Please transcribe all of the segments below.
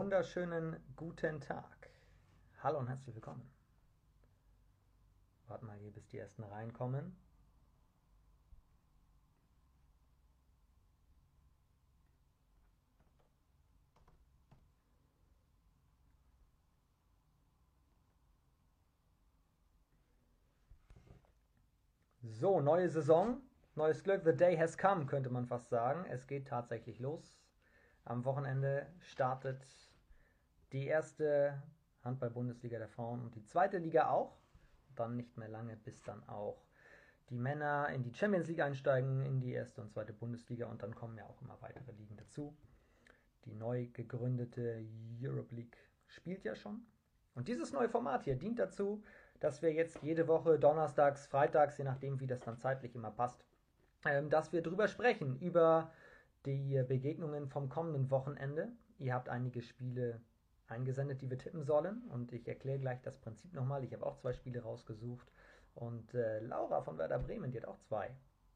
wunderschönen guten Tag. Hallo und herzlich willkommen. Warten mal hier, bis die ersten reinkommen. So, neue Saison, neues Glück. The day has come, könnte man fast sagen. Es geht tatsächlich los. Am Wochenende startet die erste Handball-Bundesliga der Frauen und die zweite Liga auch. Dann nicht mehr lange, bis dann auch die Männer in die Champions League einsteigen, in die erste und zweite Bundesliga und dann kommen ja auch immer weitere Ligen dazu. Die neu gegründete Europe League spielt ja schon. Und dieses neue Format hier dient dazu, dass wir jetzt jede Woche donnerstags, freitags, je nachdem wie das dann zeitlich immer passt, ähm, dass wir drüber sprechen, über die Begegnungen vom kommenden Wochenende. Ihr habt einige Spiele eingesendet, die wir tippen sollen. Und ich erkläre gleich das Prinzip nochmal. Ich habe auch zwei Spiele rausgesucht. Und äh, Laura von Werder Bremen, die hat auch zwei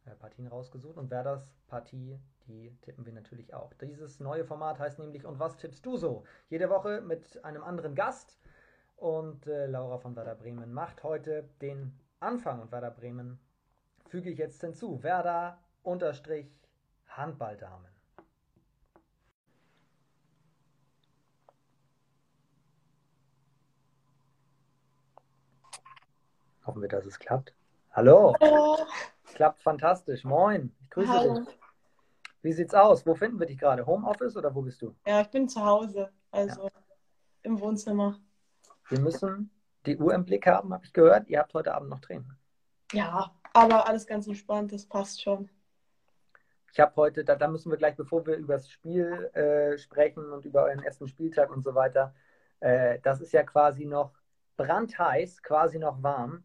äh, Partien rausgesucht. Und Werders Partie, die tippen wir natürlich auch. Dieses neue Format heißt nämlich Und was tippst du so? Jede Woche mit einem anderen Gast. Und äh, Laura von Werder Bremen macht heute den Anfang. Und Werder Bremen füge ich jetzt hinzu. Werder unterstrich Handballdamen. Hoffen wir, dass es klappt. Hallo. Hallo. Klappt fantastisch. Moin. Ich grüße Hallo. dich. Wie sieht's aus? Wo finden wir dich gerade? Homeoffice oder wo bist du? Ja, ich bin zu Hause, also im Wohnzimmer. Wir müssen die Uhr im Blick haben, habe ich gehört. Ihr habt heute Abend noch Training. Ja, aber alles ganz entspannt, das passt schon. Ich habe heute, da, da müssen wir gleich, bevor wir über das Spiel äh, sprechen und über euren ersten Spieltag und so weiter, äh, das ist ja quasi noch brandheiß, quasi noch warm,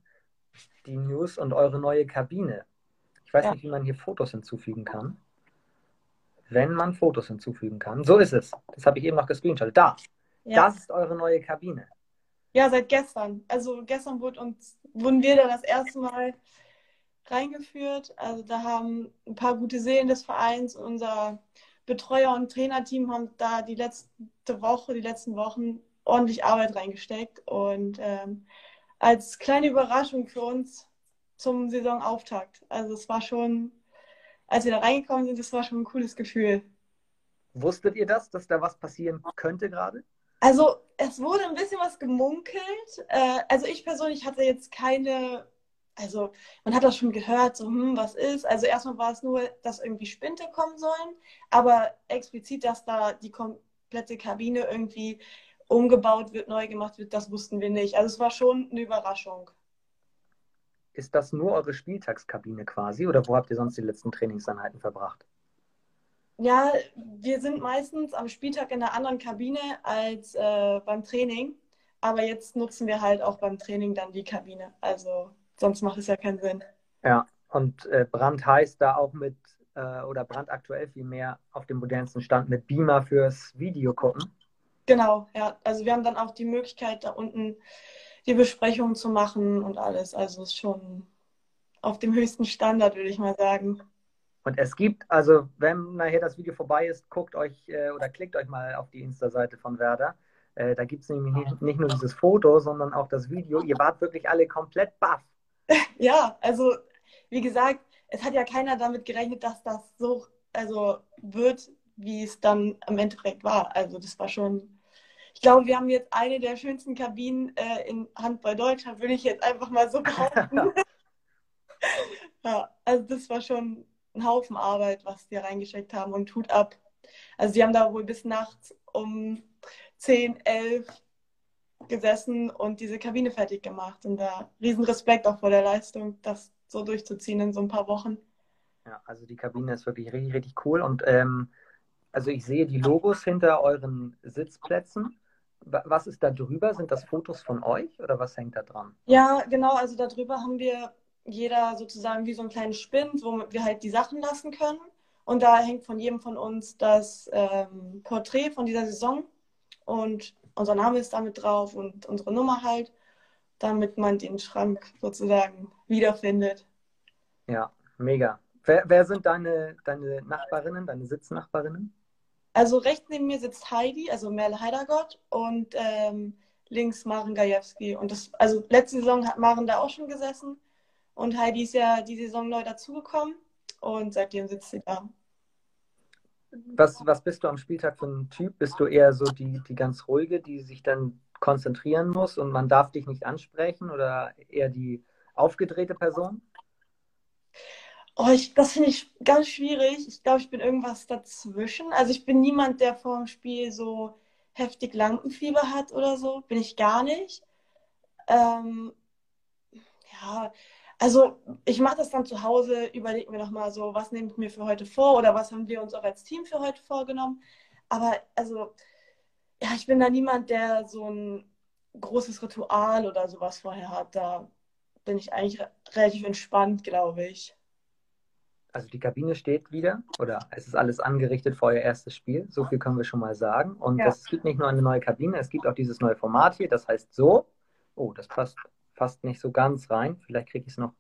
die News und eure neue Kabine. Ich weiß Ja. nicht, wie man hier Fotos hinzufügen kann. Wenn man Fotos hinzufügen kann. So ist es. Das habe ich eben noch gescreenshottet. Da, Ja, das ist eure neue Kabine. ja seit gestern. Also gestern wurde uns, wurden wir da das erste Mal reingeführt. Also da haben ein paar gute Seelen des Vereins, unser Betreuer und Trainerteam haben da die letzte Woche, die letzten Wochen ordentlich Arbeit reingesteckt. Und ähm, als kleine Überraschung für uns zum Saisonauftakt. Also es war schon, als wir da reingekommen sind, das war schon ein cooles Gefühl. Wusstet ihr das, dass da was passieren könnte gerade? Also es wurde ein bisschen was gemunkelt. Äh, also ich persönlich hatte jetzt keine, also man hat das schon gehört, so, hm, was ist. Also erstmal war es nur, dass irgendwie Spinte kommen sollen, aber explizit, dass da die komplette Kabine irgendwie umgebaut wird, neu gemacht wird, das wussten wir nicht. Also es war schon eine Überraschung. Ist das nur eure Spieltagskabine quasi oder wo habt ihr sonst die letzten Trainingseinheiten verbracht? Ja, wir sind meistens am Spieltag in einer anderen Kabine als äh, beim Training, aber jetzt nutzen wir halt auch beim Training dann die Kabine. Also sonst macht es ja keinen Sinn. Ja, und äh, brandheiß da auch mit, äh, oder brandaktuell vielmehr auf dem modernsten Stand mit Beamer fürs Video gucken. Genau, ja. Also wir haben dann auch die Möglichkeit, da unten die Besprechungen zu machen und alles. Also es ist schon auf dem höchsten Standard, würde ich mal sagen. Und es gibt, also wenn nachher das Video vorbei ist, guckt euch äh, oder klickt euch mal auf die Insta-Seite von Werder. Äh, da gibt es nämlich nicht, nicht nur dieses Foto, sondern auch das Video. Ihr wart wirklich alle komplett baff. Ja, also wie gesagt, es hat ja keiner damit gerechnet, dass das so also wird, wie es dann im Endeffekt war. Also das war schon, ich glaube, wir haben jetzt eine der schönsten Kabinen äh, in Handball Deutschland, würde ich jetzt einfach mal so behaupten. Ja, also das war schon ein Haufen Arbeit, was die reingesteckt haben und Hut ab. Also die haben da wohl bis nachts um 10, 11 gesessen und diese Kabine fertig gemacht. Und da riesen Respekt auch vor der Leistung, das so durchzuziehen in so ein paar Wochen. Ja, also die Kabine ist wirklich richtig, richtig cool. Und ähm, also ich sehe die Logos hinter euren Sitzplätzen. Wa- Was ist da drüber? Sind das Fotos von euch oder was hängt da dran? Ja, genau, also darüber haben wir jeder sozusagen wie so einen kleinen Spind, womit wir halt die Sachen lassen können. Und da hängt von jedem von uns das ähm, Porträt von dieser Saison und unser Name ist damit drauf und unsere Nummer halt, damit man den Schrank sozusagen wiederfindet. Ja, mega. Wer, wer sind deine, deine Nachbarinnen, deine Sitznachbarinnen? Also rechts neben mir sitzt Heidi, also Merle Heidergott und ähm, links Maren Gajewski. Und das, also letzte Saison hat Maren da auch schon gesessen und Heidi ist ja die Saison neu dazugekommen und seitdem sitzt sie da. Was, was bist du am Spieltag für ein Typ? Bist du eher so die, die ganz ruhige, die sich dann konzentrieren muss und man darf dich nicht ansprechen oder eher die aufgedrehte Person? Oh, ich, das finde ich ganz schwierig. Ich glaube, ich bin irgendwas dazwischen. Also ich bin niemand, der vor dem Spiel so heftig Lampenfieber hat oder so. Bin ich gar nicht. Ähm, ja, also ich mache das dann zu Hause, überlege mir nochmal so, was nehme ich mir für heute vor oder was haben wir uns auch als Team für heute vorgenommen. Aber also, ja, ich bin da niemand, der so ein großes Ritual oder sowas vorher hat. Da bin ich eigentlich relativ entspannt, glaube ich. Also die Kabine steht wieder oder es ist alles angerichtet für euer erstes Spiel. So viel können wir schon mal sagen. Und ja. es gibt nicht nur eine neue Kabine, es gibt auch dieses neue Format hier. Das heißt so. Oh, das passt fast nicht so ganz rein. Vielleicht kriege ich es noch,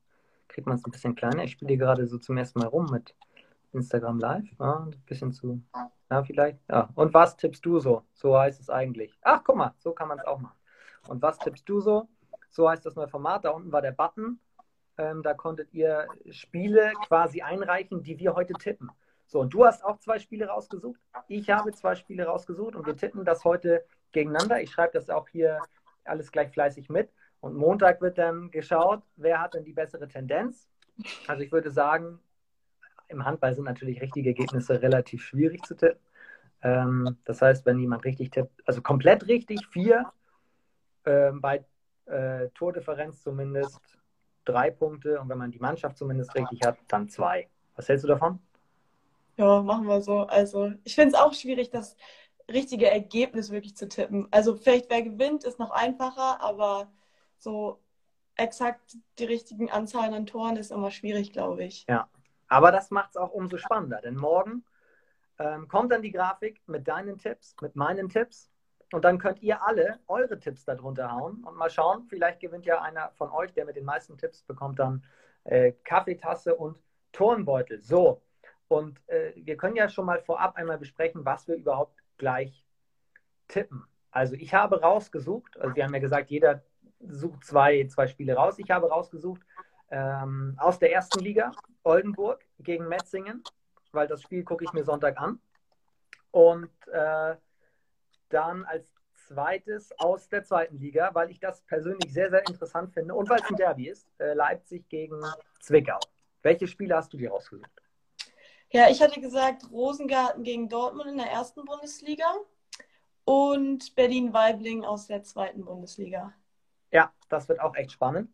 kriegt man es ein bisschen kleiner. Ich spiele hier gerade so zum ersten Mal rum mit Instagram Live. Ja, ein bisschen zu, ja, vielleicht. Ja. Und was tippst du so? So heißt es eigentlich. Ach, guck mal, so kann man es auch machen. Und was tippst du so? So heißt das neue Format. Da unten war der Button. Ähm, da konntet ihr Spiele quasi einreichen, die wir heute tippen. So, und du hast auch zwei Spiele rausgesucht. Ich habe zwei Spiele rausgesucht und wir tippen das heute gegeneinander. Ich schreibe das auch hier alles gleich fleißig mit. Und Montag wird dann geschaut, wer hat denn die bessere Tendenz. Also ich würde sagen, im Handball sind natürlich richtige Ergebnisse relativ schwierig zu tippen. Ähm, das heißt, wenn jemand richtig tippt, also komplett richtig, vier, ähm, bei äh, Tordifferenz zumindest drei Punkte und wenn man die Mannschaft zumindest richtig hat, dann zwei. Was hältst du davon? Ja, machen wir so. Also ich finde es auch schwierig, das richtige Ergebnis wirklich zu tippen. Also vielleicht wer gewinnt, ist noch einfacher, aber so exakt die richtigen Anzahlen an Toren ist immer schwierig, glaube ich. Ja, aber das macht es auch umso spannender, denn morgen ähm, kommt dann die Grafik mit deinen Tipps, mit meinen Tipps und dann könnt ihr alle eure Tipps darunter hauen und mal schauen, vielleicht gewinnt ja einer von euch, der mit den meisten Tipps bekommt dann äh, Kaffeetasse und Turnbeutel. So, und äh, wir können ja schon mal vorab einmal besprechen, was wir überhaupt gleich tippen. Also ich habe rausgesucht, also wir haben ja gesagt, jeder sucht zwei, zwei Spiele raus. Ich habe rausgesucht ähm, aus der ersten Liga Oldenburg gegen Metzingen, weil das Spiel gucke ich mir Sonntag an. Und äh, dann als zweites aus der zweiten Liga, weil ich das persönlich sehr, sehr interessant finde und weil es ein Derby ist, äh, Leipzig gegen Zwickau. Welche Spiele hast du dir rausgesucht? Ja, ich hatte gesagt Rosengarten gegen Dortmund in der ersten Bundesliga und Berlin-Weibling aus der zweiten Bundesliga. Ja, das wird auch echt spannend.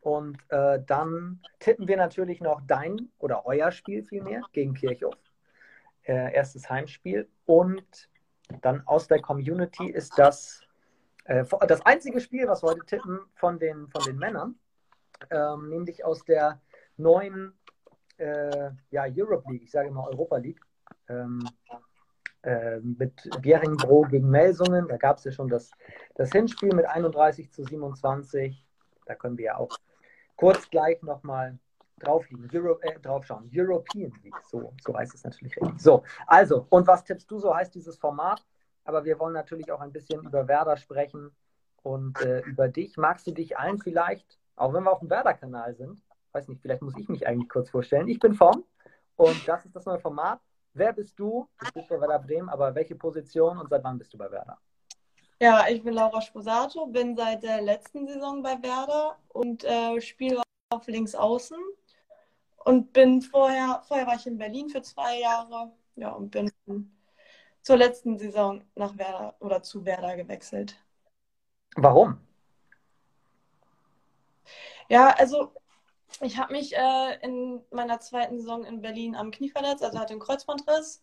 Und äh, dann tippen wir natürlich noch dein oder euer Spiel vielmehr gegen Kirchhoff. Äh, erstes Heimspiel. Und dann aus der Community ist das äh, das einzige Spiel, was wir heute tippen von den, von den Männern, ähm, nämlich aus der neuen äh, ja, Europe League, ich sage immer Europa League, ähm, äh, mit Beringbro gegen Melsungen. Da gab es ja schon das, das Hinspiel mit 31 zu 27. Da können wir ja auch kurz gleich nochmal drauf liegen, Euro, äh, draufschauen. European League, so, so heißt es natürlich richtig. So, also, und was tippst du, so heißt dieses Format? Aber wir wollen natürlich auch ein bisschen über Werder sprechen und äh, über dich. Magst du dich allen vielleicht, auch wenn wir auf dem Werder-Kanal sind, weiß nicht, vielleicht muss ich mich eigentlich kurz vorstellen. Ich bin Form und das ist das neue Format. Wer bist du? Du bist bei Werder Bremen, aber welche Position und seit wann bist du bei Werder? Ja, ich bin Laura Sposato, bin seit der letzten Saison bei Werder und äh, spiele auf links außen und bin vorher, vorher war ich in Berlin für zwei Jahre, ja, und bin zur letzten Saison nach Werder oder zu Werder gewechselt. Warum? Ja, also ich habe mich äh, in meiner zweiten Saison in Berlin am Knie verletzt, also hatte einen Kreuzbandriss.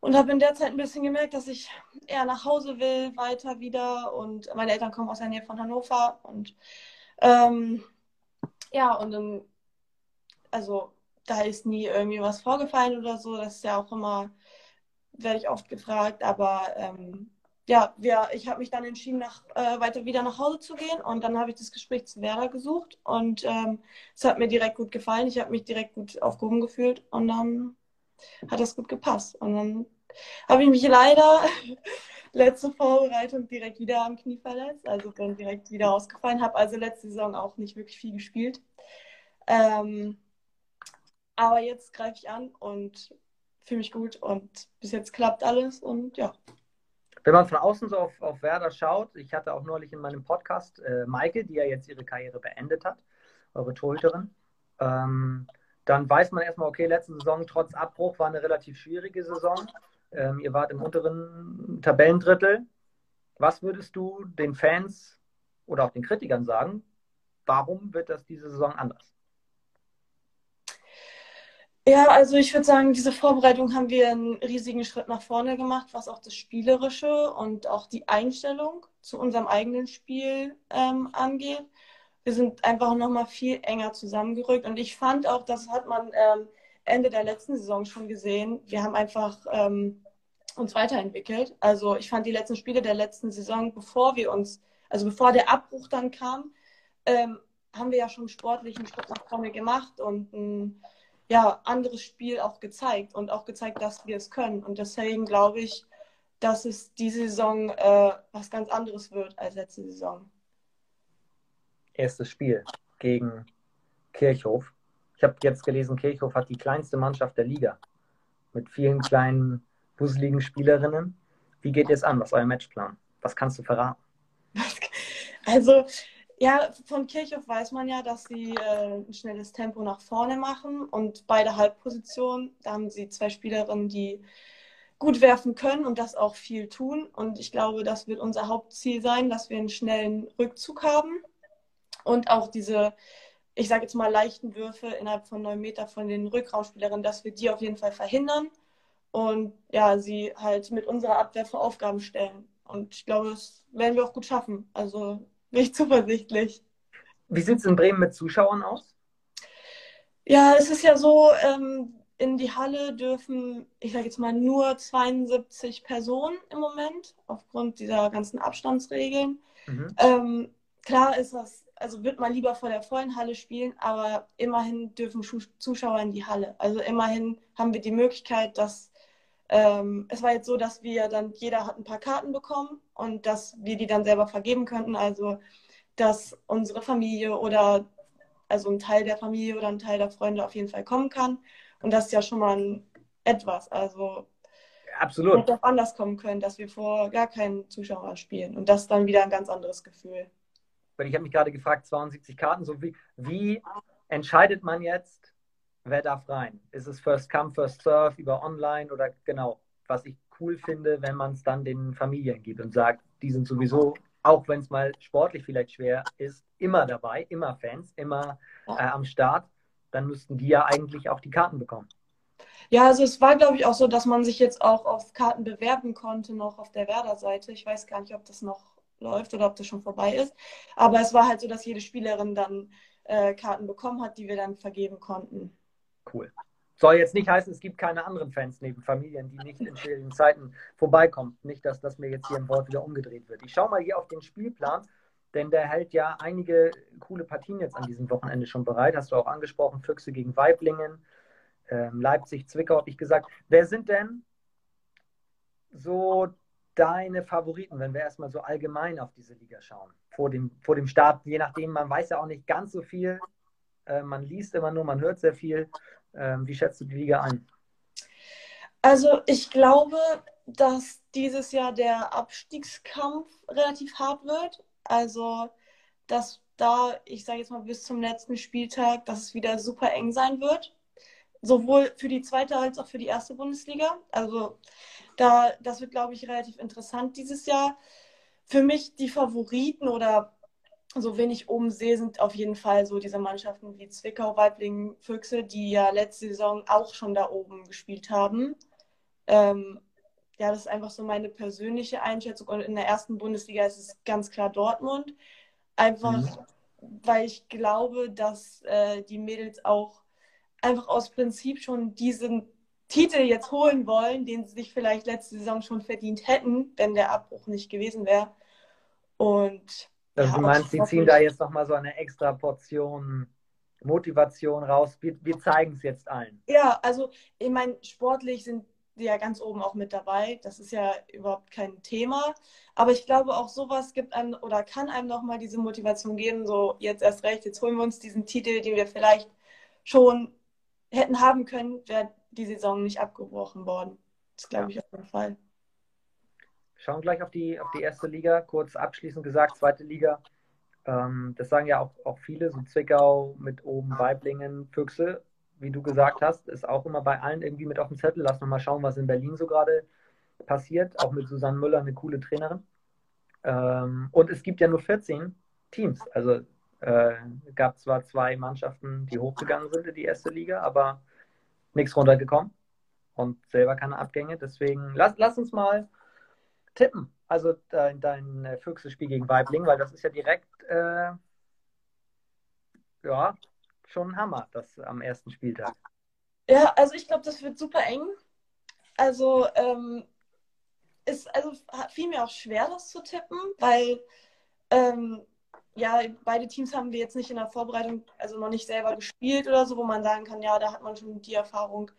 Und habe in der Zeit ein bisschen gemerkt, dass ich eher nach Hause will, weiter wieder. Und meine Eltern kommen aus der Nähe von Hannover. Und ähm, ja, und dann also da ist nie irgendwie was vorgefallen oder so. Das ist ja auch immer, werde ich oft gefragt. Aber ähm, ja, wir, ich habe mich dann entschieden, nach, äh, weiter wieder nach Hause zu gehen. Und dann habe ich das Gespräch zu Werder gesucht. Und ähm, es hat mir direkt gut gefallen. Ich habe mich direkt gut aufgehoben gefühlt. Und dann hat das gut gepasst. Und dann habe ich mich leider letzte Vorbereitung direkt wieder am Knie verletzt, also bin direkt wieder ausgefallen, habe also letzte Saison auch nicht wirklich viel gespielt. Ähm, aber jetzt greife ich an und fühle mich gut und bis jetzt klappt alles und ja. Wenn man von außen so auf, auf Werder schaut, ich hatte auch neulich in meinem Podcast äh, Maike, die ja jetzt ihre Karriere beendet hat, eure Torhüterin, ähm, dann weiß man erstmal, okay, letzte Saison trotz Abbruch war eine relativ schwierige Saison. Ähm, ihr wart im unteren Tabellendrittel. Was würdest du den Fans oder auch den Kritikern sagen? Warum wird das diese Saison anders? Ja, also ich würde sagen, diese Vorbereitung haben wir einen riesigen Schritt nach vorne gemacht, was auch das Spielerische und auch die Einstellung zu unserem eigenen Spiel ähm, angeht. Wir sind einfach nochmal viel enger zusammengerückt und ich fand auch, das hat man ähm, Ende der letzten Saison schon gesehen, wir haben einfach ähm, uns weiterentwickelt. Also ich fand die letzten Spiele der letzten Saison, bevor wir uns, also bevor der Abbruch dann kam, ähm, haben wir ja schon sportlichen Schritt nach vorne gemacht und ein ja, anderes Spiel auch gezeigt und auch gezeigt, dass wir es können. Und deswegen glaube ich, dass es diese Saison äh, was ganz anderes wird als letzte Saison. Erstes Spiel gegen Kirchhof. Ich habe jetzt gelesen, Kirchhof hat die kleinste Mannschaft der Liga mit vielen kleinen, busseligen Spielerinnen. Wie geht es an? Was ist euer Matchplan? Was kannst du verraten? Also, ja, von Kirchhoff weiß man ja, dass sie äh, ein schnelles Tempo nach vorne machen und beide Halbpositionen, da haben sie zwei Spielerinnen, die gut werfen können und das auch viel tun. Und ich glaube, das wird unser Hauptziel sein, dass wir einen schnellen Rückzug haben und auch diese, ich sage jetzt mal, leichten Würfe innerhalb von neun Meter von den Rückraumspielerinnen, dass wir die auf jeden Fall verhindern und ja, sie halt mit unserer Abwehr vor Aufgaben stellen. Und ich glaube, das werden wir auch gut schaffen. Also bin ich zuversichtlich. Wie sieht es in Bremen mit Zuschauern aus? Ja, es ist ja so, ähm, in die Halle dürfen, ich sage jetzt mal, nur 72 Personen im Moment, aufgrund dieser ganzen Abstandsregeln. Mhm. Ähm, klar ist das, also wird man lieber vor der vollen Halle spielen, aber immerhin dürfen Zuschauer in die Halle. Also immerhin haben wir die Möglichkeit, dass ähm, es war jetzt so, dass wir dann, jeder hat ein paar Karten bekommen und dass wir die dann selber vergeben könnten. Also, dass unsere Familie oder also ein Teil der Familie oder ein Teil der Freunde auf jeden Fall kommen kann. Und das ist ja schon mal ein, etwas. Also, Absolut. Hätte auch anders kommen können, dass wir vor gar keinen Zuschauern spielen. Und das ist dann wieder ein ganz anderes Gefühl. Ich habe mich gerade gefragt, 72 Karten, so wie, wie entscheidet man jetzt, wer darf rein? Ist es First Come, First Serve über online oder genau, was ich cool finde, wenn man es dann den Familien gibt und sagt, die sind sowieso, auch wenn es mal sportlich vielleicht schwer ist, immer dabei, immer Fans, immer äh, am Start, dann müssten die ja eigentlich auch die Karten bekommen. Ja, also es war, glaube ich, auch so, dass man sich jetzt auch auf Karten bewerben konnte, noch auf der Werder-Seite. Ich weiß gar nicht, ob das noch läuft oder ob das schon vorbei ist. Aber es war halt so, dass jede Spielerin dann äh, Karten bekommen hat, die wir dann vergeben konnten cool. Soll jetzt nicht heißen, es gibt keine anderen Fans neben Familien, die nicht in schwierigen Zeiten vorbeikommen. Nicht, dass das mir jetzt hier im Wort wieder umgedreht wird. Ich schaue mal hier auf den Spielplan, denn der hält ja einige coole Partien jetzt an diesem Wochenende schon bereit. Hast du auch angesprochen, Füchse gegen Weiblingen, ähm, Leipzig, Zwickau, habe ich gesagt. Wer sind denn so deine Favoriten, wenn wir erstmal so allgemein auf diese Liga schauen? Vor dem, vor dem Start, je nachdem, man weiß ja auch nicht ganz so viel äh, man liest immer nur, man hört sehr viel. Ähm, wie schätzt du die Liga ein? Also ich glaube, dass dieses Jahr der Abstiegskampf relativ hart wird. Also dass da, ich sage jetzt mal bis zum letzten Spieltag, dass es wieder super eng sein wird. Sowohl für die zweite als auch für die erste Bundesliga. Also da, das wird, glaube ich, relativ interessant dieses Jahr. Für mich die Favoriten oder so wen ich oben sehe, sind auf jeden Fall so diese Mannschaften wie Zwickau, Weiblingen, Füchse, die ja letzte Saison auch schon da oben gespielt haben. Ähm, ja, das ist einfach so meine persönliche Einschätzung. Und in der ersten Bundesliga ist es ganz klar Dortmund. Einfach, mhm. weil ich glaube, dass äh, die Mädels auch einfach aus Prinzip schon diesen Titel jetzt holen wollen, den sie sich vielleicht letzte Saison schon verdient hätten, wenn der Abbruch nicht gewesen wäre. Und also ja, du meinst, sie ziehen da jetzt nochmal so eine extra Portion Motivation raus. Wir, wir zeigen es jetzt allen. Ja, also ich meine, sportlich sind die ja ganz oben auch mit dabei. Das ist ja überhaupt kein Thema. Aber ich glaube, auch sowas gibt einem oder kann einem nochmal diese Motivation geben, so jetzt erst recht, jetzt holen wir uns diesen Titel, den wir vielleicht schon hätten haben können, wäre die Saison nicht abgebrochen worden. Das glaube ich auf jeden Fall. Schauen gleich auf die, auf die erste Liga. Kurz abschließend gesagt, zweite Liga. Ähm, das sagen ja auch, auch viele, so Zwickau mit oben Weiblingen, Füchse, wie du gesagt hast, ist auch immer bei allen irgendwie mit auf dem Zettel. Lass noch mal schauen, was in Berlin so gerade passiert. Auch mit Susanne Müller, eine coole Trainerin. Ähm, und es gibt ja nur 14 Teams. Also äh, gab zwar zwei Mannschaften, die hochgegangen sind in die erste Liga, aber nichts runtergekommen und selber keine Abgänge. Deswegen lass, lass uns mal tippen. Also dein, dein äh, Füchse-Spiel gegen Weibling, weil das ist ja direkt äh, ja, schon ein Hammer, das am ersten Spieltag. Ja, also ich glaube, das wird super eng. Also ähm, ist also fiel mir auch schwer, das zu tippen, weil ähm, ja, beide Teams haben wir jetzt nicht in der Vorbereitung, also noch nicht selber gespielt oder so, wo man sagen kann, ja, da hat man schon die Erfahrung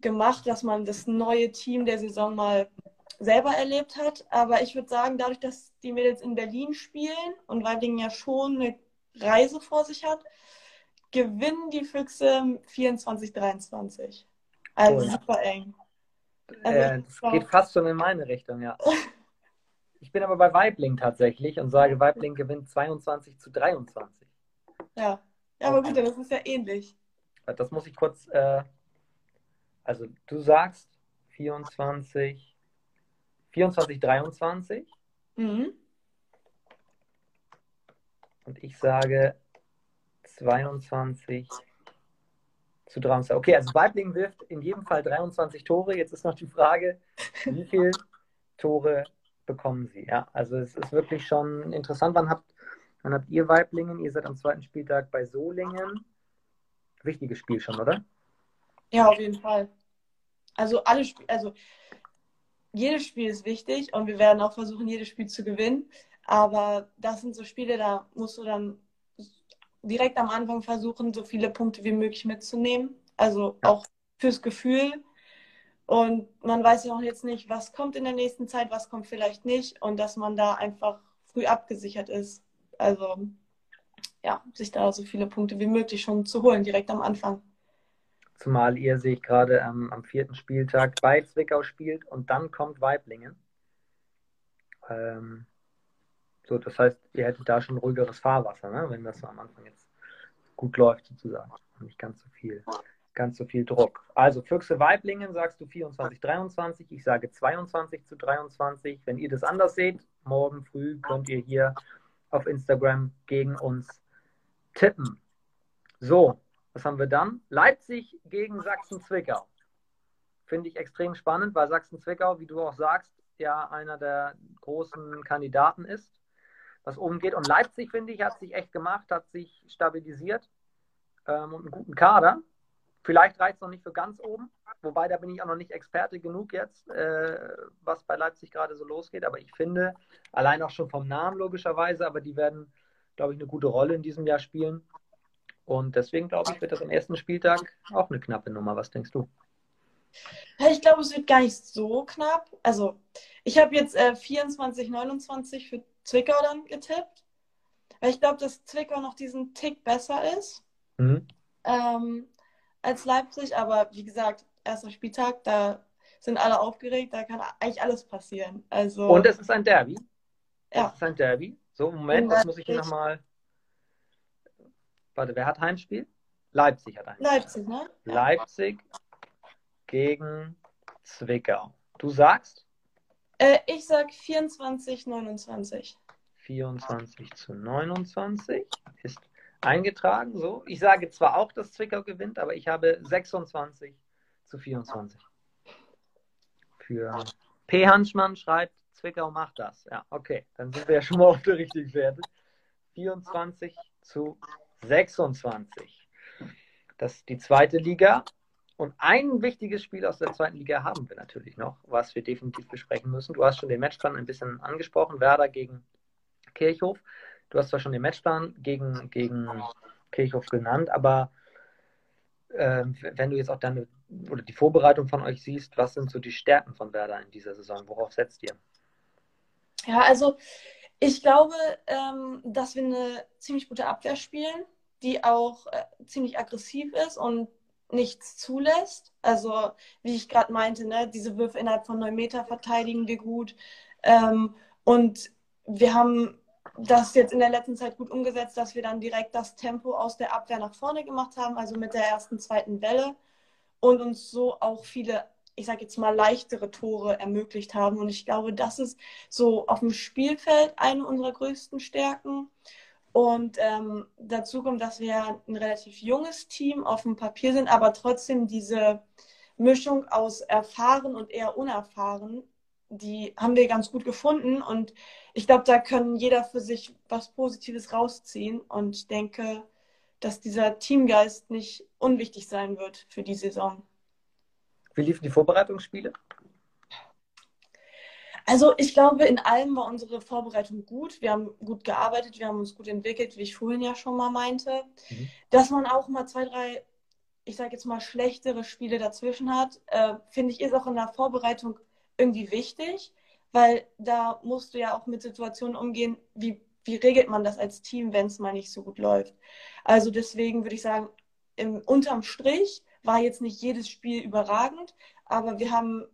gemacht, dass man das neue Team der Saison mal selber erlebt hat. Aber ich würde sagen, dadurch, dass die Mädels in Berlin spielen und Weidingen ja schon eine Reise vor sich hat, gewinnen die Füchse 24, 23. Also cool. super eng. Also, äh, das geht fast schon in meine Richtung, ja. Ich bin aber bei Weibling tatsächlich und sage, Weibling gewinnt 22 zu 23. Ja, ja aber gut, das ist ja ähnlich. Das muss ich kurz, äh, also du sagst 24, 24, 23. Mhm. Und ich sage 22 zu 23. Okay, also Weibling wirft in jedem Fall 23 Tore. Jetzt ist noch die Frage, wie viele Tore bekommen sie? Ja, also es ist wirklich schon interessant. Wann habt, wann habt ihr Weiblingen? Ihr seid am zweiten Spieltag bei Solingen. Wichtiges Spiel schon, oder? Ja, auf jeden Fall. Also alle Spiele, also jedes Spiel ist wichtig und wir werden auch versuchen, jedes Spiel zu gewinnen. Aber das sind so Spiele, da musst du dann direkt am Anfang versuchen, so viele Punkte wie möglich mitzunehmen. Also auch fürs Gefühl. Und man weiß ja auch jetzt nicht, was kommt in der nächsten Zeit, was kommt vielleicht nicht. Und dass man da einfach früh abgesichert ist. Also ja, sich da so viele Punkte wie möglich schon zu holen, direkt am Anfang. Zumal ihr sich gerade ähm, am vierten Spieltag bei Zwickau spielt und dann kommt Weiblingen. Ähm, so, das heißt, ihr hättet da schon ruhigeres Fahrwasser, ne? wenn das so am Anfang jetzt gut läuft, sozusagen. Nicht ganz so viel, ganz so viel Druck. Also Füchse Weiblingen sagst du 24, 23. Ich sage 22 zu 23. Wenn ihr das anders seht, morgen früh könnt ihr hier auf Instagram gegen uns tippen. So, was haben wir dann? Leipzig gegen Sachsen-Zwickau. Finde ich extrem spannend, weil Sachsen-Zwickau, wie du auch sagst, ja einer der großen Kandidaten ist was oben geht. Und Leipzig, finde ich, hat sich echt gemacht, hat sich stabilisiert ähm, und einen guten Kader. Vielleicht reicht es noch nicht für ganz oben, wobei da bin ich auch noch nicht Experte genug jetzt, äh, was bei Leipzig gerade so losgeht. Aber ich finde, allein auch schon vom Namen logischerweise, aber die werden, glaube ich, eine gute Rolle in diesem Jahr spielen. Und deswegen, glaube ich, wird das am ersten Spieltag auch eine knappe Nummer. Was denkst du? Ich glaube, es wird gar nicht so knapp. Also, ich habe jetzt äh, 24, 29 für Zwickau dann getippt. Weil ich glaube, dass Zwickau noch diesen Tick besser ist mhm. ähm, als Leipzig. Aber wie gesagt, erster Spieltag, da sind alle aufgeregt, da kann eigentlich alles passieren. Also, Und es ist ein Derby. Ja. Es ist ein Derby. So, Moment, das muss ich hier nochmal. Warte, wer hat Heimspiel? Leipzig hat Heimspiel. Leipzig, ne? Leipzig gegen Zwickau. Du sagst? Äh, ich sag 24, 29. 24 zu 29 ist eingetragen. So. Ich sage zwar auch, dass Zwickau gewinnt, aber ich habe 26 zu 24. Für P. Hanschmann schreibt, Zwickau macht das. Ja, okay. Dann sind wir ja schon mal auf der richtigen Fährte. 24 zu 26. Das ist die zweite Liga. Und ein wichtiges Spiel aus der zweiten Liga haben wir natürlich noch, was wir definitiv besprechen müssen. Du hast schon den Matchplan ein bisschen angesprochen. Werder gegen Kirchhoff. Du hast zwar schon den Matchplan gegen, gegen Kirchhoff genannt, aber äh, wenn du jetzt auch deine oder die Vorbereitung von euch siehst, was sind so die Stärken von Werder in dieser Saison? Worauf setzt ihr? Ja, also ich glaube, ähm, dass wir eine ziemlich gute Abwehr spielen, die auch äh, ziemlich aggressiv ist und nichts zulässt. Also, wie ich gerade meinte, ne, diese Würfe innerhalb von neun Meter verteidigen wir gut. Ähm, und wir haben das jetzt in der letzten Zeit gut umgesetzt, dass wir dann direkt das Tempo aus der Abwehr nach vorne gemacht haben, also mit der ersten, zweiten Welle und uns so auch viele, ich sage jetzt mal, leichtere Tore ermöglicht haben. Und ich glaube, das ist so auf dem Spielfeld eine unserer größten Stärken. Und ähm, dazu kommt, dass wir ein relativ junges Team auf dem Papier sind, aber trotzdem diese Mischung aus erfahren und eher unerfahren, die haben wir ganz gut gefunden. Und ich glaube, da können jeder für sich was Positives rausziehen. Und ich denke, dass dieser Teamgeist nicht unwichtig sein wird für die Saison. Wie liefen die Vorbereitungsspiele? Also ich glaube, in allem war unsere Vorbereitung gut. Wir haben gut gearbeitet, wir haben uns gut entwickelt, wie ich vorhin ja schon mal meinte. Mhm. Dass man auch mal zwei, drei, ich sage jetzt mal, schlechtere Spiele dazwischen hat, äh, finde ich, ist auch in der Vorbereitung irgendwie wichtig, weil da musst du ja auch mit Situationen umgehen, wie, wie regelt man das als Team, wenn es mal nicht so gut läuft. Also deswegen würde ich sagen, im, unterm Strich war jetzt nicht jedes Spiel überragend, aber wir haben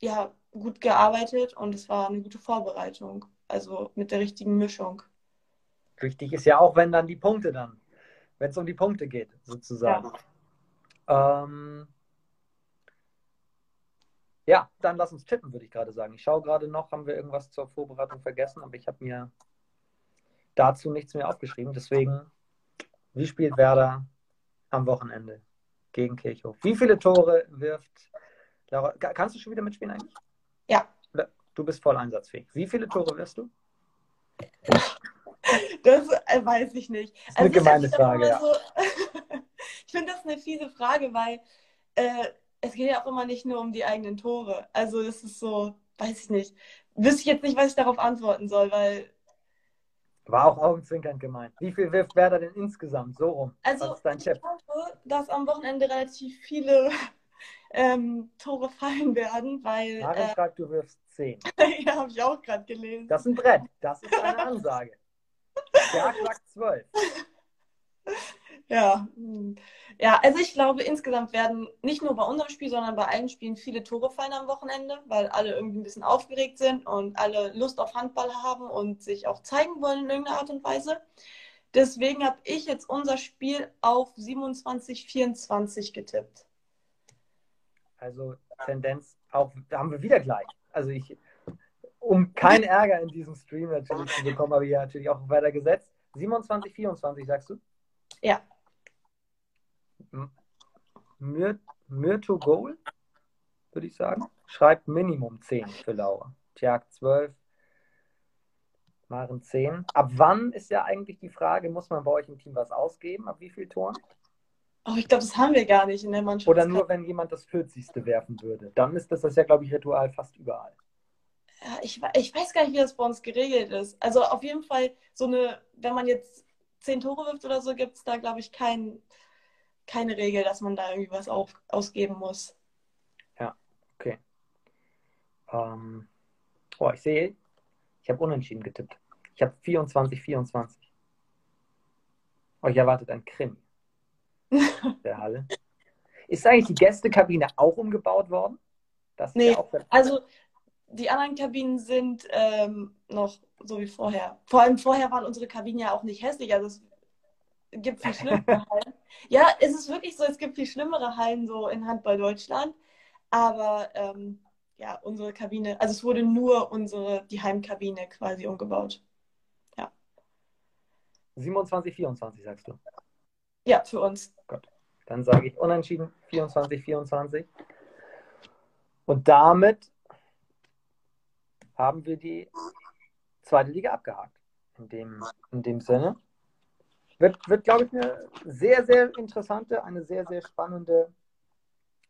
ja gut gearbeitet und es war eine gute Vorbereitung. Also mit der richtigen Mischung. Wichtig ist ja auch, wenn dann die Punkte dann, wenn es um die Punkte geht, sozusagen. Ja. Ähm, ja, dann lass uns tippen, würde ich gerade sagen. Ich schaue gerade noch, haben wir irgendwas zur Vorbereitung vergessen, aber ich habe mir dazu nichts mehr aufgeschrieben. Deswegen, wie spielt Werder am Wochenende gegen Kirchhof? Wie viele Tore wirft Laura? Kannst du schon wieder mitspielen eigentlich? Ja. Du bist voll einsatzfähig. Wie viele Tore wirst du? Das äh, weiß ich nicht. Das ist eine also gemeine Frage, ja. So, ich finde das eine fiese Frage, weil äh, es geht ja auch immer nicht nur um die eigenen Tore. Also das ist so, weiß ich nicht. Wüsste ich jetzt nicht, was ich darauf antworten soll, weil. War auch augenzwinkernd gemeint. Wie viel wirft Werder denn insgesamt? So rum. Also ich hoffe, dass am Wochenende relativ viele ähm, Tore fallen werden, weil. Maren äh, schreibt, du wirfst 10. ja, habe ich auch gerade gelesen. Das ist ein Brett. Das ist eine Ansage. Der sagt 12. Ja. ja, also ich glaube, insgesamt werden nicht nur bei unserem Spiel, sondern bei allen Spielen viele Tore fallen am Wochenende, weil alle irgendwie ein bisschen aufgeregt sind und alle Lust auf Handball haben und sich auch zeigen wollen in irgendeiner Art und Weise. Deswegen habe ich jetzt unser Spiel auf 27-24 getippt. Also Tendenz auch, da haben wir wieder gleich. Also ich, um keinen Ärger in diesem Stream natürlich zu bekommen, habe ich ja natürlich auch weiter gesetzt. 27, 24, sagst du? Ja. Myrto Goal, würde ich sagen. Schreibt Minimum 10 für Laura. Tjag 12. Maren 10. Ab wann ist ja eigentlich die Frage, muss man bei euch im Team was ausgeben? Ab wie viel Toren? Oh, ich glaube, das haben wir gar nicht in der Mannschaft. Oder nur, wenn jemand das 40. werfen würde. Dann ist das, das ja, glaube ich, Ritual fast überall. Ja, ich, ich weiß gar nicht, wie das bei uns geregelt ist. Also auf jeden Fall so eine, wenn man jetzt zehn Tore wirft oder so, gibt es da, glaube ich, kein, keine Regel, dass man da irgendwie was auf, ausgeben muss. Ja, okay. Ähm, oh, ich sehe, ich habe unentschieden getippt. Ich habe 24, 24. Euch erwartet ein Krim der Halle. Ist eigentlich die Gästekabine auch umgebaut worden? Das nee, ja also die anderen Kabinen sind ähm, noch so wie vorher. Vor allem vorher waren unsere Kabinen ja auch nicht hässlich. Also es gibt viel schlimmere Hallen. Ja, es ist wirklich so, es gibt viel schlimmere Hallen so in Handball Deutschland. Aber ähm, ja, unsere Kabine, also es wurde nur unsere, die Heimkabine quasi umgebaut. Ja. 27, 24 sagst du? Ja, für uns. Gut. Dann sage ich unentschieden 24, 24. Und damit haben wir die zweite Liga abgehakt. In dem, in dem Sinne. Wird, wird, glaube ich, eine sehr, sehr interessante, eine sehr, sehr spannende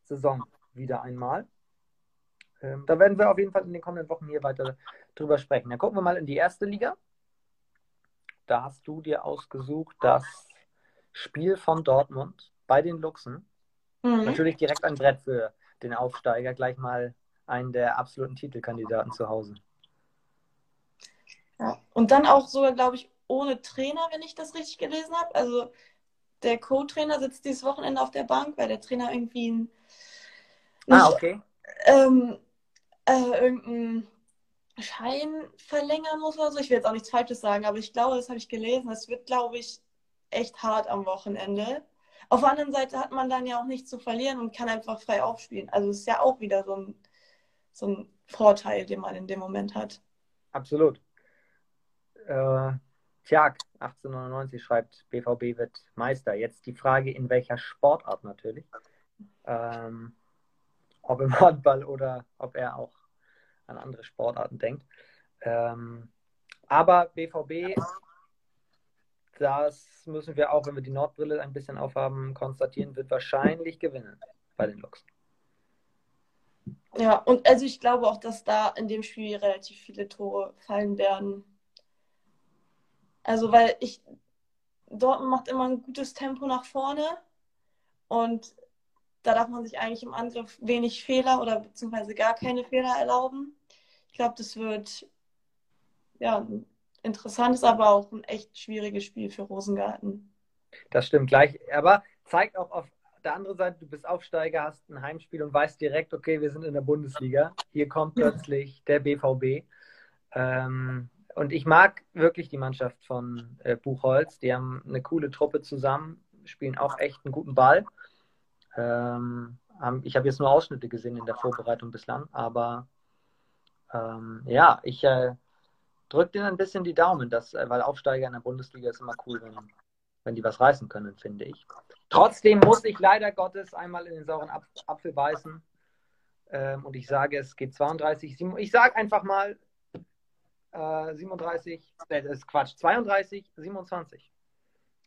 Saison wieder einmal. Ähm, da werden wir auf jeden Fall in den kommenden Wochen hier weiter drüber sprechen. Dann gucken wir mal in die erste Liga. Da hast du dir ausgesucht, das Spiel von Dortmund bei den Luchsen Mhm. Natürlich direkt ein Brett für den Aufsteiger, gleich mal einen der absoluten Titelkandidaten zu Hause. Ja. Und dann auch sogar, glaube ich, ohne Trainer, wenn ich das richtig gelesen habe. Also der Co-Trainer sitzt dieses Wochenende auf der Bank, weil der Trainer irgendwie ein, nicht, ah, okay. ähm, äh, irgendeinen Schein verlängern muss oder so. Ich will jetzt auch nichts Falsches sagen, aber ich glaube, das habe ich gelesen. Es wird, glaube ich, echt hart am Wochenende. Auf der anderen Seite hat man dann ja auch nichts zu verlieren und kann einfach frei aufspielen. Also es ist ja auch wieder so ein, so ein Vorteil, den man in dem Moment hat. Absolut. Äh, Tjag, 1899 schreibt, BVB wird Meister. Jetzt die Frage, in welcher Sportart natürlich. Ähm, ob im Handball oder ob er auch an andere Sportarten denkt. Ähm, aber BVB, das müssen wir auch, wenn wir die Nordbrille ein bisschen aufhaben, konstatieren, wird wahrscheinlich gewinnen bei den Luchsen. Ja, und also ich glaube auch, dass da in dem Spiel relativ viele Tore fallen werden. Also, weil ich, Dortmund macht immer ein gutes Tempo nach vorne und da darf man sich eigentlich im Angriff wenig Fehler oder beziehungsweise gar keine Fehler erlauben. Ich glaube, das wird ja ein interessantes, aber auch ein echt schwieriges Spiel für Rosengarten. Das stimmt gleich, aber zeigt auch auf der anderen Seite, du bist Aufsteiger, hast ein Heimspiel und weißt direkt, okay, wir sind in der Bundesliga. Hier kommt plötzlich der BVB. Ähm, und ich mag wirklich die Mannschaft von äh, Buchholz. Die haben eine coole Truppe zusammen, spielen auch echt einen guten Ball. Ähm, ich habe jetzt nur Ausschnitte gesehen in der Vorbereitung bislang, aber ähm, ja, ich äh, drücke denen ein bisschen die Daumen, dass, äh, weil Aufsteiger in der Bundesliga ist immer cool, wenn, wenn die was reißen können, finde ich. Trotzdem muss ich leider Gottes einmal in den sauren Ap Apfel beißen. Ähm, und ich sage, es geht 32, ich sage einfach mal äh, 37, äh, das ist Quatsch, 32, 27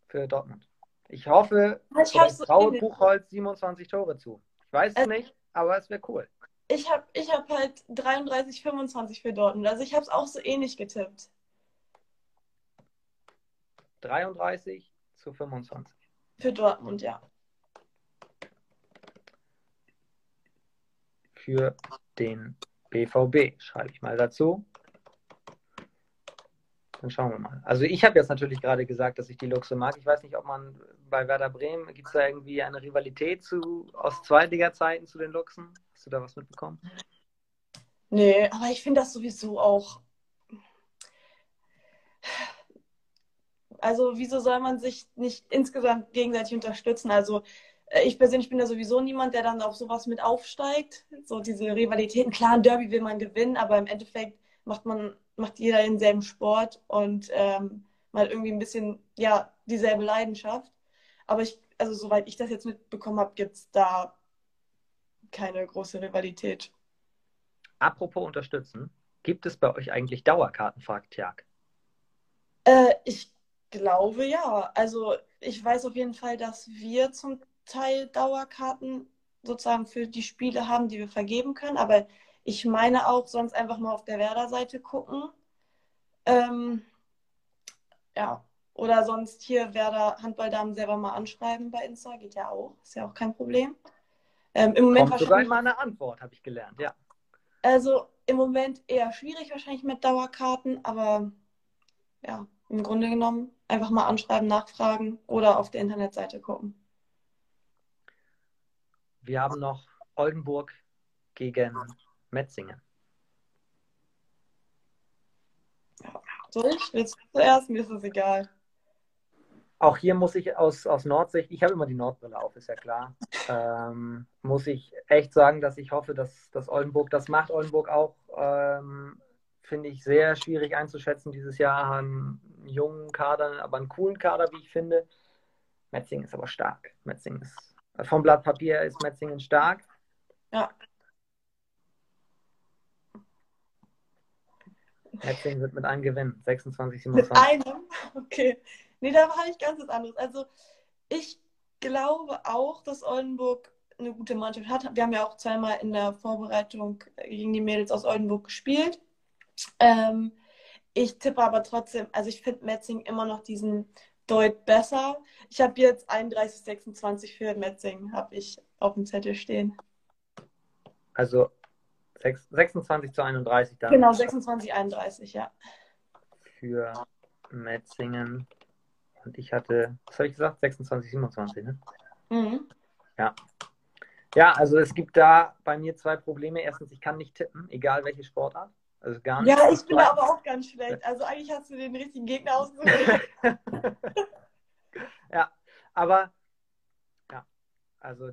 für Dortmund. Ich hoffe, ich, ich traue so Buchholz 27 Tore zu. Ich weiß es also, nicht, aber es wäre cool. Ich habe ich hab halt 33, 25 für Dortmund. Also ich habe es auch so ähnlich getippt. 33 zu 25. Für Dortmund, ja. Für den BVB schreibe ich mal dazu. Dann schauen wir mal. Also ich habe jetzt natürlich gerade gesagt, dass ich die Luchse mag. Ich weiß nicht, ob man bei Werder Bremen, gibt es da irgendwie eine Rivalität zu, aus Zweitliga-Zeiten zu den Luchsen? Hast du da was mitbekommen? Nee, aber ich finde das sowieso auch. Also wieso soll man sich nicht insgesamt gegenseitig unterstützen? Also äh, ich persönlich bin da sowieso niemand, der dann auf sowas mit aufsteigt. So diese Rivalitäten. Klar, ein Derby will man gewinnen, aber im Endeffekt macht man macht jeder denselben Sport und ähm, mal irgendwie ein bisschen, ja, dieselbe Leidenschaft. Aber ich, also soweit ich das jetzt mitbekommen habe, gibt es da keine große Rivalität. Apropos unterstützen, gibt es bei euch eigentlich Dauerkarten, fragt Tjag? Äh, ich glaube ja. Also ich weiß auf jeden Fall, dass wir zum Teil Dauerkarten sozusagen für die Spiele haben, die wir vergeben können. Aber ich meine auch, sonst einfach mal auf der Werder-Seite gucken. Ähm, ja, oder sonst hier Werder Handballdamen selber mal anschreiben bei Insta, geht ja auch, ist ja auch kein Problem. Ähm, Im Moment Kommt sogar mal eine Antwort, habe ich gelernt, ja. Also im Moment eher schwierig wahrscheinlich mit Dauerkarten, aber ja, im Grunde genommen einfach mal anschreiben, nachfragen oder auf der Internetseite gucken. Wir haben noch Oldenburg gegen Metzingen. Ja, soll ich? Willst du zuerst? Mir ist es egal. Auch hier muss ich aus, aus Nordsicht, ich habe immer die Nordbrille auf, ist ja klar, ähm, muss ich echt sagen, dass ich hoffe, dass, dass Oldenburg das macht. Oldenburg auch, ähm, finde ich, sehr schwierig einzuschätzen dieses Jahr. Einen jungen Kader, aber einen coolen Kader, wie ich finde. Metzingen ist aber stark. Metzingen ist, vom Blatt Papier ist Metzingen stark. Ja. Metzingen wird mit einem gewinnen. 26, 27. Mit einem? Okay. Nee, da war ich ganz was anderes. Also, ich glaube auch, dass Oldenburg eine gute Mannschaft hat. Wir haben ja auch zweimal in der Vorbereitung gegen die Mädels aus Oldenburg gespielt. Ähm, ich tippe aber trotzdem, also ich finde Metzing immer noch diesen Deut besser. Ich habe jetzt 31, 26 für Metzing, habe ich auf dem Zettel stehen. Also 6, 26 zu 31 dann. Genau, 26, 31, ja. Für Metzingen. Und ich hatte, was habe ich gesagt? 26, 27, ne? Mhm. Ja. Ja, also es gibt da bei mir zwei Probleme. Erstens, ich kann nicht tippen, egal welche Sportart. Also gar nicht. Ja, ich bin da aber auch ganz schlecht. Also eigentlich hast du den richtigen Gegner ausgesucht. ja, aber ja, also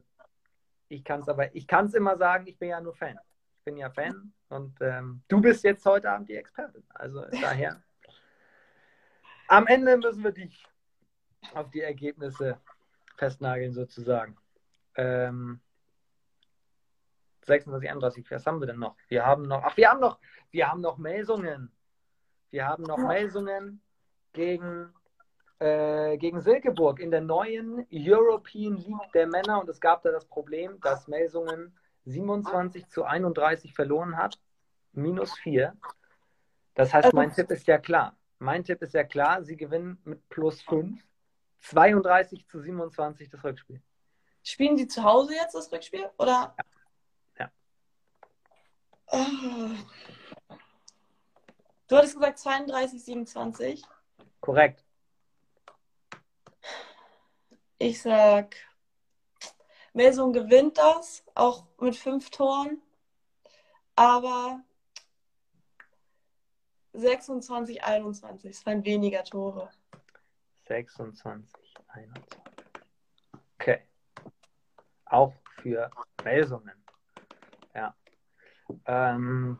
ich kann es aber, ich kann es immer sagen, ich bin ja nur Fan. Bin ja Fan und ähm, du bist jetzt heute Abend die Expertin. Also daher. Am Ende müssen wir dich auf die Ergebnisse festnageln, sozusagen. Ähm, 26, 31, was haben wir denn noch? Wir haben noch, ach, wir haben noch, wir haben noch Melsungen. Wir haben noch Melsungen gegen, äh, gegen Silkeburg in der neuen European League der Männer. Und es gab da das Problem, dass Melsungen 27 zu 31 verloren hat. Minus 4. Das heißt, mein Tipp ist ja klar. Mein Tipp ist ja klar, sie gewinnen mit plus 5. 32 zu 27 das Rückspiel. Spielen die zu Hause jetzt das Rückspiel? Oder? Ja. Du hattest gesagt 32, 27. Korrekt. Ich sag, Melsung gewinnt das, auch mit fünf Toren. Aber 26, 21. Es waren weniger Tore. 26, 21. Okay. Auch für Melsungen. Ja. Ähm,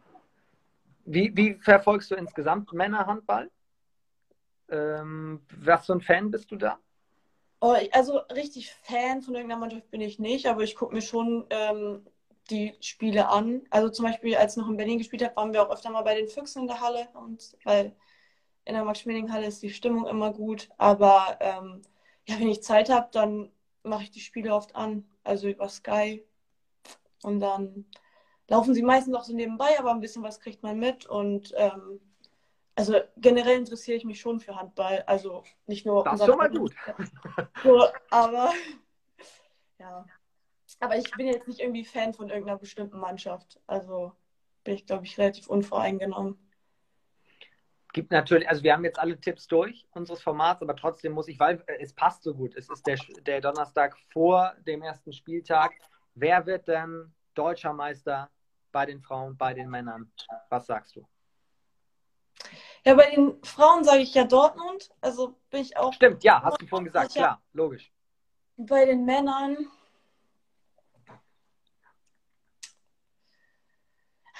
wie, wie verfolgst du insgesamt Männerhandball? Ähm, was für ein Fan bist du da? Oh, also richtig Fan von irgendeiner Mannschaft bin ich nicht, aber ich gucke mir schon ähm, die Spiele an. Also zum Beispiel, als ich noch in Berlin gespielt habe, waren wir auch öfter mal bei den Füchsen in der Halle und weil in der Max-Schmeling-Halle ist die Stimmung immer gut. Aber ähm, ja, wenn ich Zeit habe, dann mache ich die Spiele oft an, also über Sky. Und dann laufen sie meistens auch so nebenbei, aber ein bisschen was kriegt man mit. Und ähm, also generell interessiere ich mich schon für Handball. Also nicht nur. Das ist schon mal gut. So, aber ja. Aber ich bin jetzt nicht irgendwie Fan von irgendeiner bestimmten Mannschaft. Also bin ich, glaube ich, relativ unvoreingenommen. Gibt natürlich, also wir haben jetzt alle Tipps durch unseres Formats, aber trotzdem muss ich, weil äh, es passt so gut. Es ist der, der Donnerstag vor dem ersten Spieltag. Wer wird denn deutscher Meister bei den Frauen, bei den Männern? Was sagst du? Ja, bei den Frauen sage ich ja Dortmund. Also bin ich auch. Stimmt, ja, hast du vorhin gesagt, klar, logisch. Bei den Männern.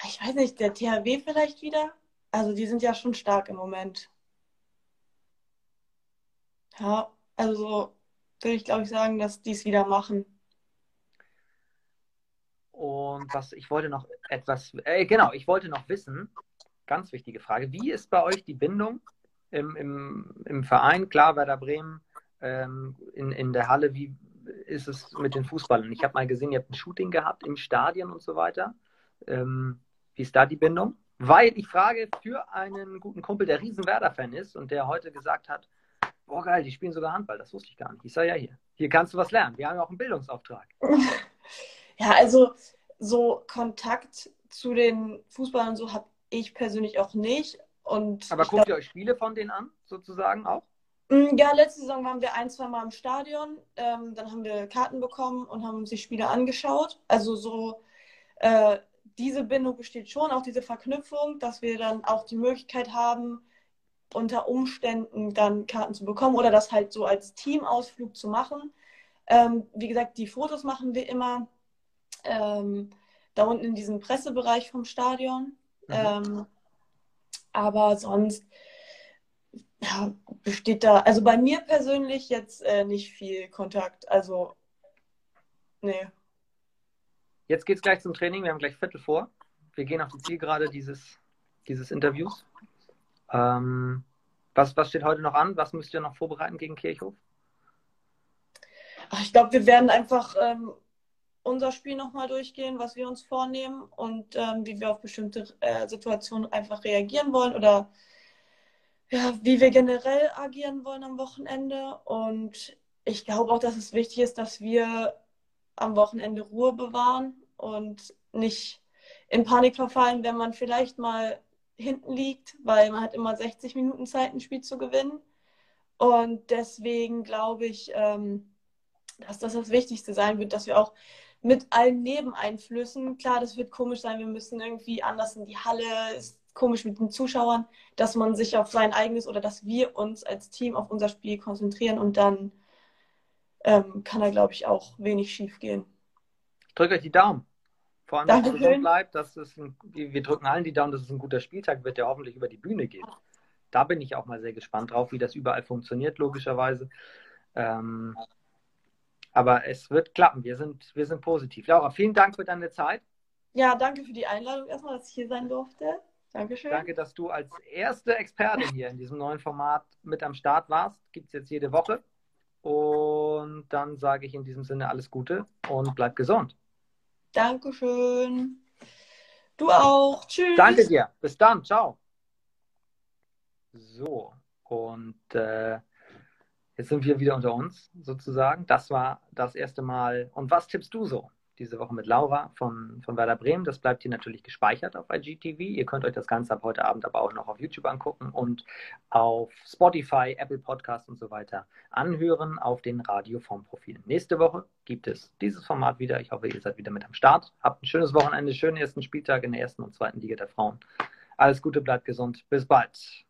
Ich weiß nicht, der THW vielleicht wieder. Also die sind ja schon stark im Moment. Ja, also würde ich glaube ich sagen, dass die es wieder machen. Und was ich wollte noch etwas, äh, genau, ich wollte noch wissen, ganz wichtige Frage, wie ist bei euch die Bindung im, im, im Verein? Klar, Werder Bremen ähm, in, in der Halle, wie ist es mit den Fußballern? Ich habe mal gesehen, ihr habt ein Shooting gehabt im Stadion und so weiter. Ähm, wie ist da die Bindung? Weil ich frage für einen guten Kumpel, der riesen Werder-Fan ist und der heute gesagt hat, boah geil, die spielen sogar Handball, das wusste ich gar nicht. Ich sage ja hier, hier kannst du was lernen. Wir haben ja auch einen Bildungsauftrag. Ja, also so Kontakt zu den Fußballern so habe ich persönlich auch nicht. Und Aber guckt ihr euch Spiele von denen an, sozusagen auch? Mm, ja, letzte Saison waren wir ein, zwei Mal im Stadion. Ähm, dann haben wir Karten bekommen und haben uns die Spiele angeschaut. Also so äh, diese Bindung besteht schon, auch diese Verknüpfung, dass wir dann auch die Möglichkeit haben, unter Umständen dann Karten zu bekommen oder das halt so als Teamausflug zu machen. Ähm, wie gesagt, die Fotos machen wir immer ähm, da unten in diesem Pressebereich vom Stadion. Mhm. Ähm, aber sonst ja, besteht da, also bei mir persönlich jetzt äh, nicht viel Kontakt. Also, nee. Jetzt geht es gleich zum Training. Wir haben gleich Viertel vor. Wir gehen auf die Zielgerade dieses, dieses Interviews. Ähm, was, was steht heute noch an? Was müsst ihr noch vorbereiten gegen Kirchhof? Ach, ich glaube, wir werden einfach ähm, unser Spiel nochmal durchgehen, was wir uns vornehmen und ähm, wie wir auf bestimmte äh, Situationen einfach reagieren wollen oder ja, wie wir generell agieren wollen am Wochenende. Und ich glaube auch, dass es wichtig ist, dass wir am Wochenende Ruhe bewahren und nicht in Panik verfallen, wenn man vielleicht mal hinten liegt, weil man hat immer 60 Minuten Zeit, ein Spiel zu gewinnen. Und deswegen glaube ich, ähm, dass das das Wichtigste sein wird, dass wir auch mit allen Nebeneinflüssen, klar, das wird komisch sein, wir müssen irgendwie anders in die Halle, ist komisch mit den Zuschauern, dass man sich auf sein eigenes oder dass wir uns als Team auf unser Spiel konzentrieren und dann ähm, kann da, glaube ich, auch wenig schief gehen. Ich drücke euch die Daumen. Vor allem, dass es so bleibt, dass es ein, wir drücken allen die Daumen, dass es ein guter Spieltag wird, der hoffentlich über die Bühne geht. Da bin ich auch mal sehr gespannt drauf, wie das überall funktioniert, logischerweise. Ähm, aber es wird klappen. Wir sind, wir sind positiv. Laura, vielen Dank für deine Zeit. Ja, danke für die Einladung erstmal, dass ich hier sein durfte. Dankeschön. Danke, dass du als erste Expertin hier in diesem neuen Format mit am Start warst. Gibt es jetzt jede Woche. Und dann sage ich in diesem Sinne alles Gute und bleib gesund. Dankeschön. Du auch. Tschüss. Danke dir. Bis dann. Ciao. So, und äh, jetzt sind wir wieder unter uns sozusagen. Das war das erste Mal. Und was tippst du so? diese Woche mit Laura von, von Werder Bremen. Das bleibt hier natürlich gespeichert auf IGTV. Ihr könnt euch das Ganze ab heute Abend aber auch noch auf YouTube angucken und auf Spotify, Apple Podcast und so weiter anhören auf den Radioform-Profilen. Nächste Woche gibt es dieses Format wieder. Ich hoffe, ihr seid wieder mit am Start. Habt ein schönes Wochenende, schönen ersten Spieltag in der ersten und zweiten Liga der Frauen. Alles Gute, bleibt gesund. Bis bald.